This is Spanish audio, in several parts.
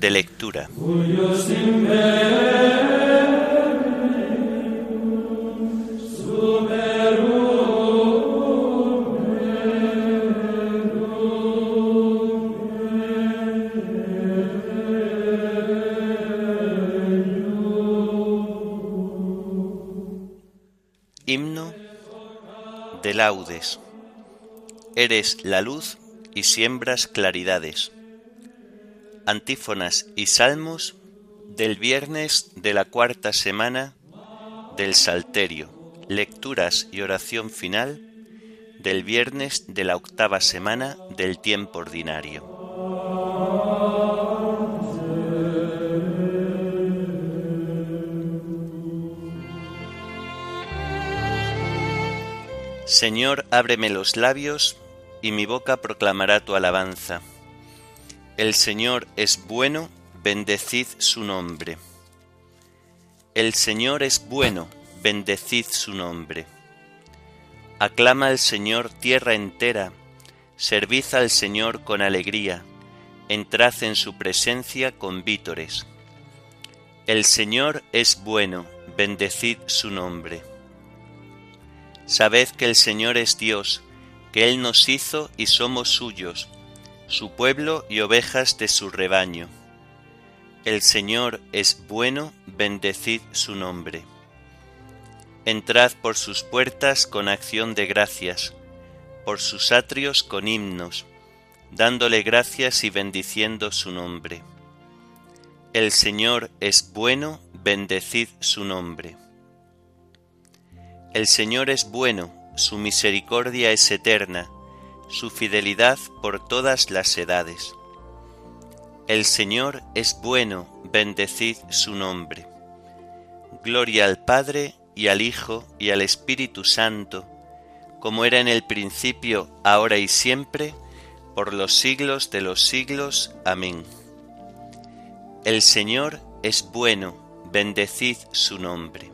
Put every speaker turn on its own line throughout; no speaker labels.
De lectura. Himno de laudes. Eres la luz y siembras claridades. Antífonas y salmos del viernes de la cuarta semana del Salterio. Lecturas y oración final del viernes de la octava semana del tiempo ordinario. Señor, ábreme los labios, y mi boca proclamará tu alabanza. El Señor es bueno, bendecid su nombre. El Señor es bueno, bendecid su nombre. Aclama al Señor tierra entera, servid al Señor con alegría, entrad en su presencia con vítores. El Señor es bueno, bendecid su nombre. Sabed que el Señor es Dios, que Él nos hizo y somos suyos, su pueblo y ovejas de su rebaño. El Señor es bueno, bendecid su nombre. Entrad por sus puertas con acción de gracias, por sus atrios con himnos, dándole gracias y bendiciendo su nombre. El Señor es bueno, bendecid su nombre. El Señor es bueno, su misericordia es eterna, su fidelidad por todas las edades. El Señor es bueno, bendecid su nombre. Gloria al Padre y al Hijo y al Espíritu Santo, como era en el principio, ahora y siempre, por los siglos de los siglos. Amén. El Señor es bueno, bendecid su nombre.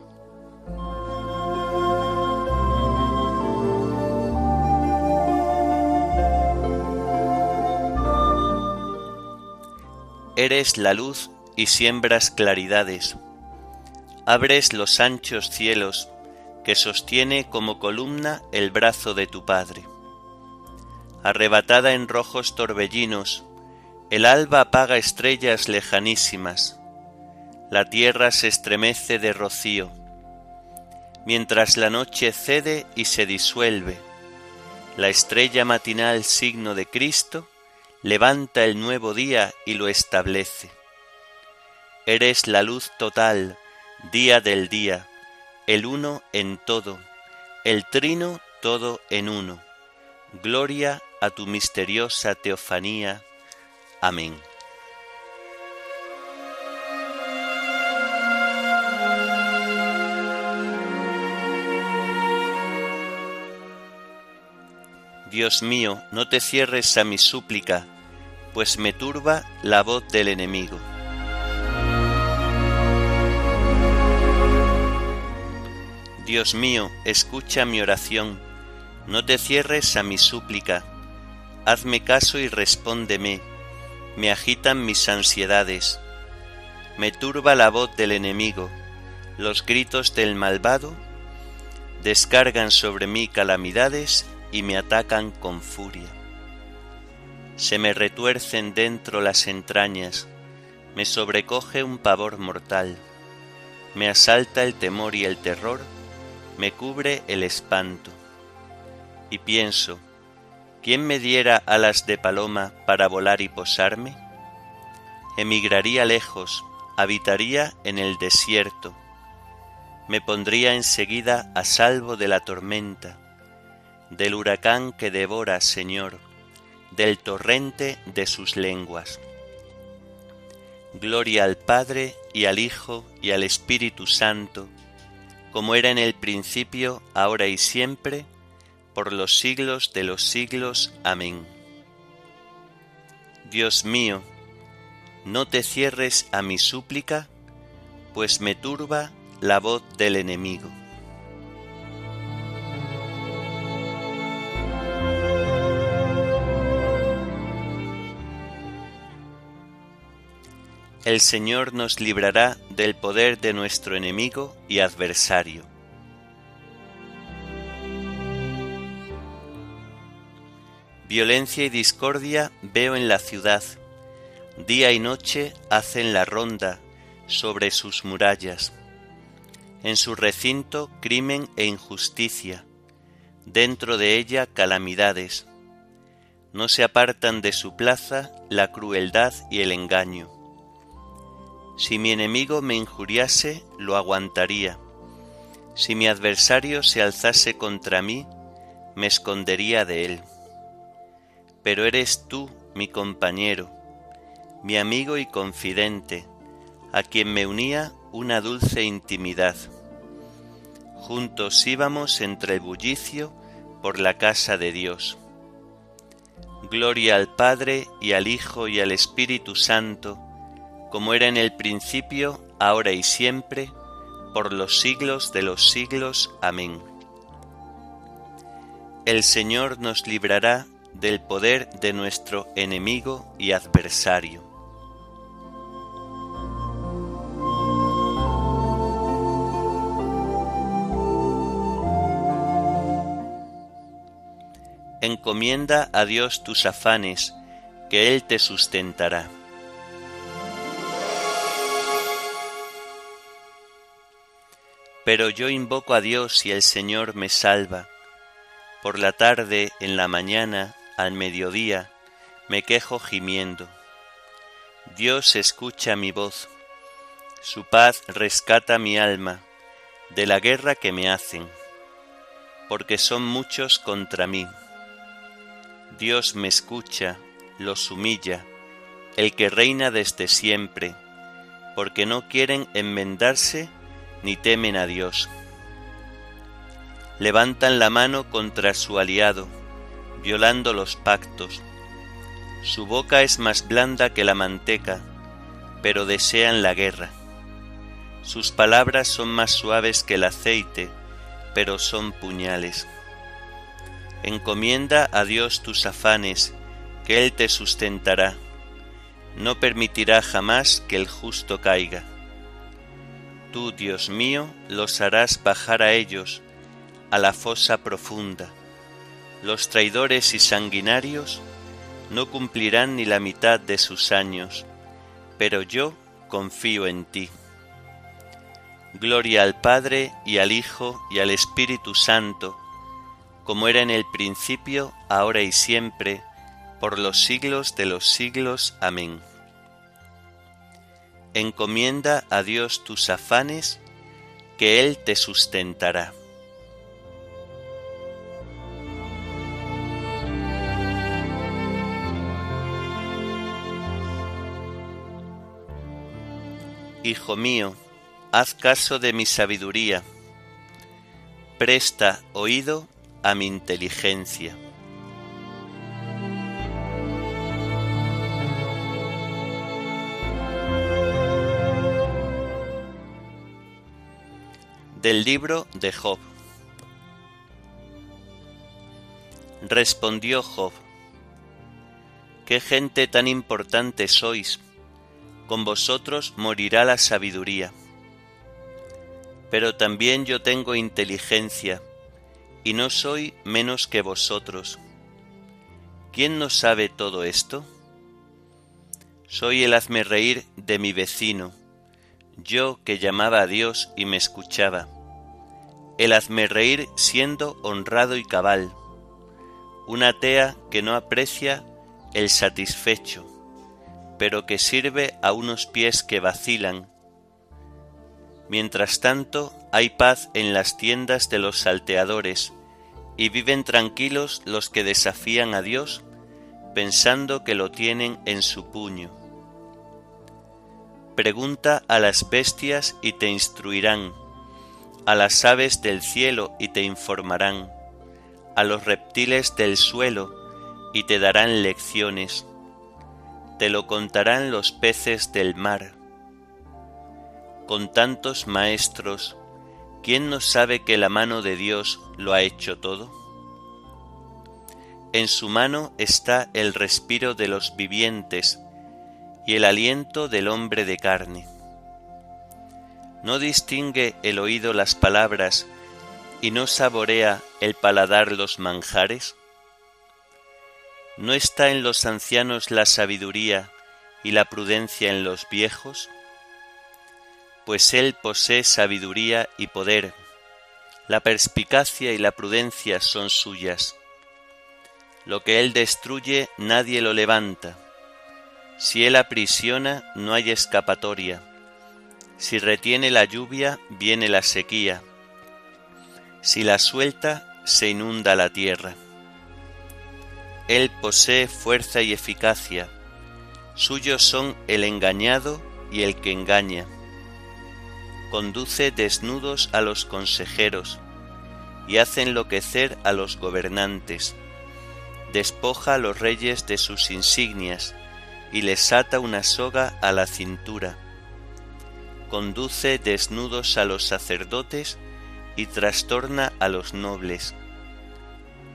Eres la luz y siembras claridades. Abres los anchos cielos que sostiene como columna el brazo de tu Padre. Arrebatada en rojos torbellinos, el alba apaga estrellas lejanísimas. La tierra se estremece de rocío, mientras la noche cede y se disuelve. La estrella matinal signo de Cristo levanta el nuevo día y lo establece. Eres la luz total, día del día, el uno en todo, el trino todo en uno. Gloria a tu misteriosa teofanía. Amén. Dios mío, no te cierres a mi súplica, pues me turba la voz del enemigo. Dios mío, escucha mi oración, no te cierres a mi súplica, hazme caso y respóndeme, me agitan mis ansiedades, me turba la voz del enemigo, los gritos del malvado descargan sobre mí calamidades y me atacan con furia. Se me retuercen dentro las entrañas, me sobrecoge un pavor mortal, me asalta el temor y el terror, me cubre el espanto. Y pienso, ¿quién me diera alas de paloma para volar y posarme? Emigraría lejos, habitaría en el desierto, me pondría enseguida a salvo de la tormenta, del huracán que devora, Señor, del torrente de sus lenguas. Gloria al Padre y al Hijo y al Espíritu Santo, como era en el principio, ahora y siempre, por los siglos de los siglos. Amén. Dios mío, no te cierres a mi súplica, pues me turba la voz del enemigo. El Señor nos librará del poder de nuestro enemigo y adversario. Violencia y discordia veo en la ciudad. Día y noche hacen la ronda sobre sus murallas. En su recinto crimen e injusticia. Dentro de ella calamidades. No se apartan de su plaza la crueldad y el engaño. Si mi enemigo me injuriase, lo aguantaría. Si mi adversario se alzase contra mí, me escondería de él pero eres tú mi compañero, mi amigo y confidente, a quien me unía una dulce intimidad. Juntos íbamos entre el bullicio por la casa de Dios. Gloria al Padre y al Hijo y al Espíritu Santo, como era en el principio, ahora y siempre, por los siglos de los siglos. Amén. El Señor nos librará del poder de nuestro enemigo y adversario. Encomienda a Dios tus afanes, que Él te sustentará. Pero yo invoco a Dios y el Señor me salva. Por la tarde, en la mañana, al mediodía me quejo gimiendo. Dios escucha mi voz, su paz rescata mi alma de la guerra que me hacen, porque son muchos contra mí. Dios me escucha, los humilla, el que reina desde siempre, porque no quieren enmendarse ni temen a Dios. Levantan la mano contra su aliado, violando los pactos. Su boca es más blanda que la manteca, pero desean la guerra. Sus palabras son más suaves que el aceite, pero son puñales. Encomienda a Dios tus afanes, que Él te sustentará. No permitirá jamás que el justo caiga. Tú, Dios mío, los harás bajar a ellos, a la fosa profunda los traidores y sanguinarios no cumplirán ni la mitad de sus años, pero yo confío en ti. Gloria al Padre y al Hijo y al Espíritu Santo, como era en el principio, ahora y siempre, por los siglos de los siglos. Amén. Encomienda a Dios tus afanes, que Él te sustentará. Hijo mío, haz caso de mi sabiduría, presta oído a mi inteligencia. Del libro de Job. Respondió Job, ¿qué gente tan importante sois? con vosotros morirá la sabiduría. Pero también yo tengo inteligencia, y no soy menos que vosotros. ¿Quién no sabe todo esto? Soy el hazme reír de mi vecino, yo que llamaba a Dios y me escuchaba. El hazme reír siendo honrado y cabal, una tea que no aprecia el satisfecho pero que sirve a unos pies que vacilan. Mientras tanto, hay paz en las tiendas de los salteadores, y viven tranquilos los que desafían a Dios, pensando que lo tienen en su puño. Pregunta a las bestias y te instruirán, a las aves del cielo y te informarán, a los reptiles del suelo y te darán lecciones te lo contarán los peces del mar. Con tantos maestros, ¿quién no sabe que la mano de Dios lo ha hecho todo? En su mano está el respiro de los vivientes, y el aliento del hombre de carne. ¿No distingue el oído las palabras y no saborea el paladar los manjares? ¿No está en los ancianos la sabiduría y la prudencia en los viejos? Pues él posee sabiduría y poder, la perspicacia y la prudencia son suyas. Lo que él destruye nadie lo levanta. Si él aprisiona no hay escapatoria. Si retiene la lluvia viene la sequía. Si la suelta se inunda la tierra. Él posee fuerza y eficacia. Suyos son el engañado y el que engaña. Conduce desnudos a los consejeros y hace enloquecer a los gobernantes. Despoja a los reyes de sus insignias y les ata una soga a la cintura. Conduce desnudos a los sacerdotes y trastorna a los nobles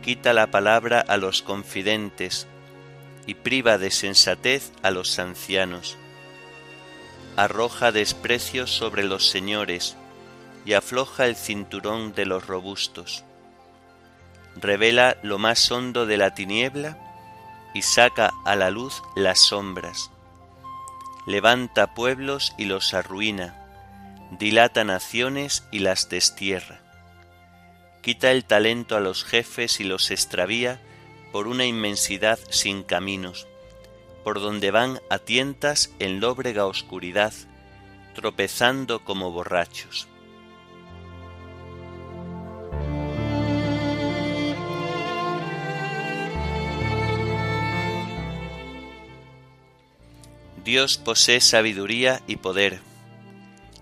quita la palabra a los confidentes y priva de sensatez a los ancianos. Arroja desprecio sobre los señores y afloja el cinturón de los robustos. Revela lo más hondo de la tiniebla y saca a la luz las sombras. Levanta pueblos y los arruina, dilata naciones y las destierra quita el talento a los jefes y los extravía por una inmensidad sin caminos, por donde van a tientas en lóbrega oscuridad, tropezando como borrachos. Dios posee sabiduría y poder,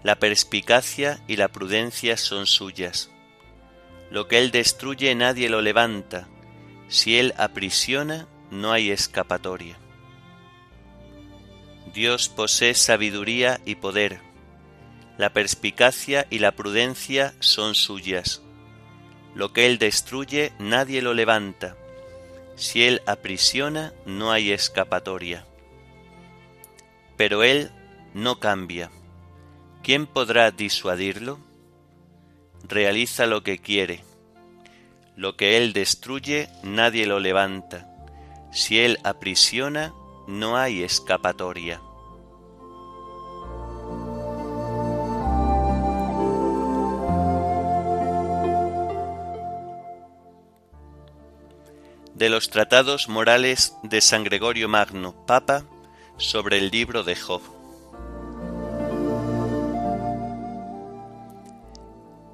la perspicacia y la prudencia son suyas lo que Él destruye nadie lo levanta, si Él aprisiona no hay escapatoria. Dios posee sabiduría y poder, la perspicacia y la prudencia son suyas. Lo que Él destruye nadie lo levanta, si Él aprisiona no hay escapatoria. Pero Él no cambia. ¿Quién podrá disuadirlo? realiza lo que quiere. Lo que Él destruye, nadie lo levanta. Si Él aprisiona, no hay escapatoria. De los tratados morales de San Gregorio Magno, Papa, sobre el libro de Job.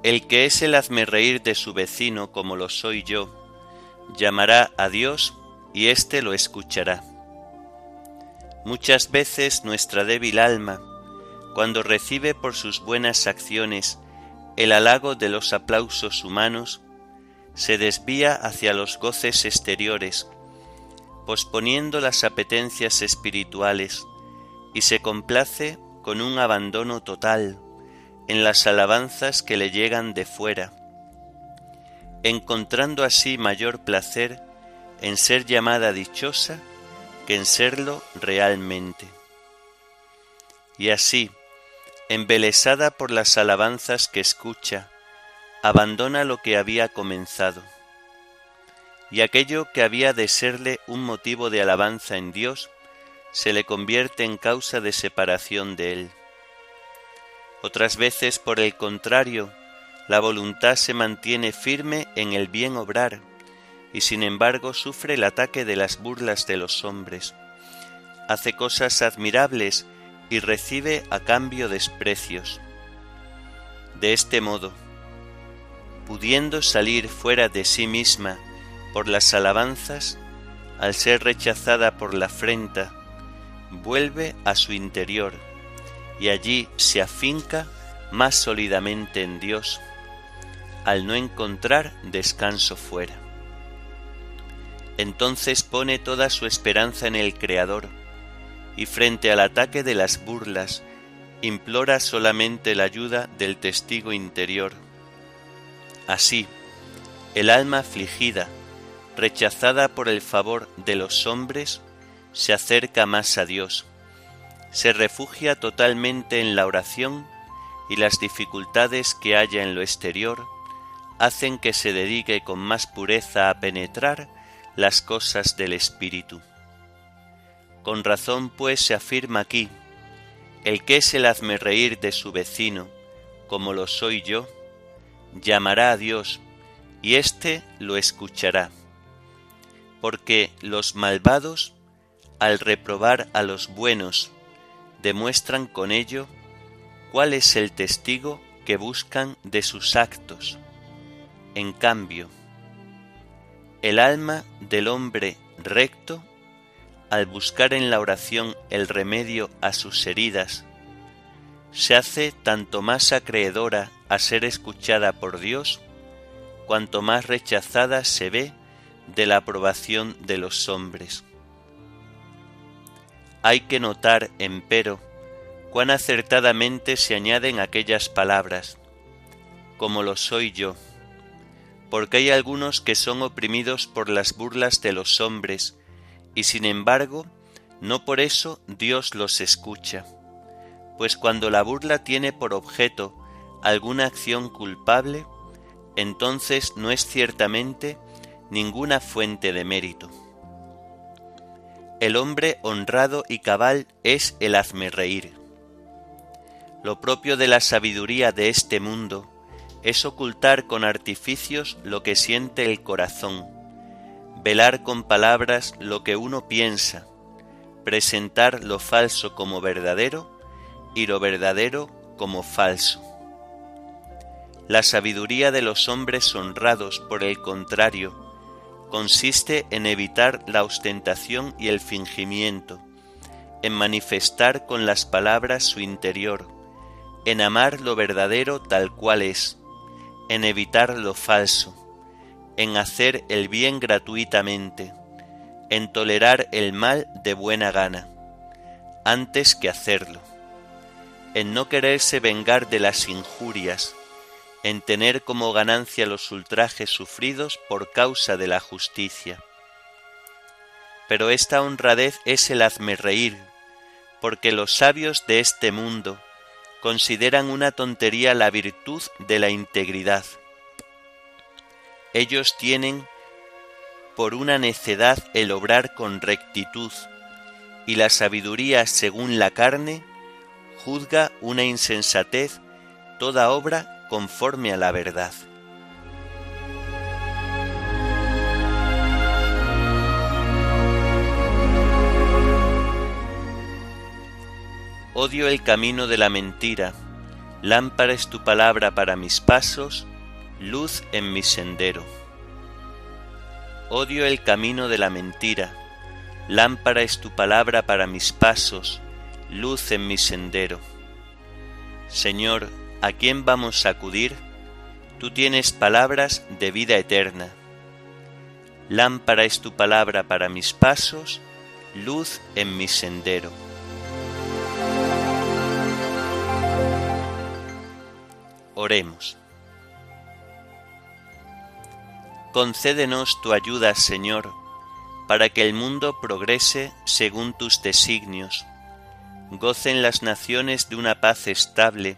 El que es el reír de su vecino como lo soy yo, llamará a Dios y éste lo escuchará. Muchas veces nuestra débil alma, cuando recibe por sus buenas acciones el halago de los aplausos humanos, se desvía hacia los goces exteriores, posponiendo las apetencias espirituales, y se complace con un abandono total en las alabanzas que le llegan de fuera, encontrando así mayor placer en ser llamada dichosa que en serlo realmente. Y así, embelesada por las alabanzas que escucha, abandona lo que había comenzado, y aquello que había de serle un motivo de alabanza en Dios, se le convierte en causa de separación de Él. Otras veces, por el contrario, la voluntad se mantiene firme en el bien obrar y sin embargo sufre el ataque de las burlas de los hombres. Hace cosas admirables y recibe a cambio desprecios. De este modo, pudiendo salir fuera de sí misma por las alabanzas, al ser rechazada por la afrenta, vuelve a su interior y allí se afinca más sólidamente en Dios, al no encontrar descanso fuera. Entonces pone toda su esperanza en el Creador, y frente al ataque de las burlas, implora solamente la ayuda del testigo interior. Así, el alma afligida, rechazada por el favor de los hombres, se acerca más a Dios, se refugia totalmente en la oración y las dificultades que haya en lo exterior hacen que se dedique con más pureza a penetrar las cosas del Espíritu. Con razón pues se afirma aquí, el que es el hazme reír de su vecino, como lo soy yo, llamará a Dios, y éste lo escuchará. Porque los malvados, al reprobar a los buenos, demuestran con ello cuál es el testigo que buscan de sus actos. En cambio, el alma del hombre recto al buscar en la oración el remedio a sus heridas, se hace tanto más acreedora a ser escuchada por Dios, cuanto más rechazada se ve de la aprobación de los hombres. Hay que notar, empero, cuán acertadamente se añaden aquellas palabras, como lo soy yo, porque hay algunos que son oprimidos por las burlas de los hombres, y sin embargo, no por eso Dios los escucha, pues cuando la burla tiene por objeto alguna acción culpable, entonces no es ciertamente ninguna fuente de mérito. El hombre honrado y cabal es el hazme reír. Lo propio de la sabiduría de este mundo es ocultar con artificios lo que siente el corazón, velar con palabras lo que uno piensa, presentar lo falso como verdadero y lo verdadero como falso. La sabiduría de los hombres honrados, por el contrario, consiste en evitar la ostentación y el fingimiento, en manifestar con las palabras su interior, en amar lo verdadero tal cual es, en evitar lo falso, en hacer el bien gratuitamente, en tolerar el mal de buena gana, antes que hacerlo, en no quererse vengar de las injurias, en tener como ganancia los ultrajes sufridos por causa de la justicia. Pero esta honradez es el hazme reír, porque los sabios de este mundo consideran una tontería la virtud de la integridad ellos tienen por una necedad el obrar con rectitud, y la sabiduría según la carne juzga una insensatez toda obra conforme a la verdad. Odio el camino de la mentira, lámpara es tu palabra para mis pasos, luz en mi sendero. Odio el camino de la mentira, lámpara es tu palabra para mis pasos, luz en mi sendero. Señor, ¿a quién vamos a acudir? Tú tienes palabras de vida eterna. Lámpara es tu palabra para mis pasos, luz en mi sendero. Oremos. Concédenos tu ayuda, Señor, para que el mundo progrese según tus designios, gocen las naciones de una paz estable,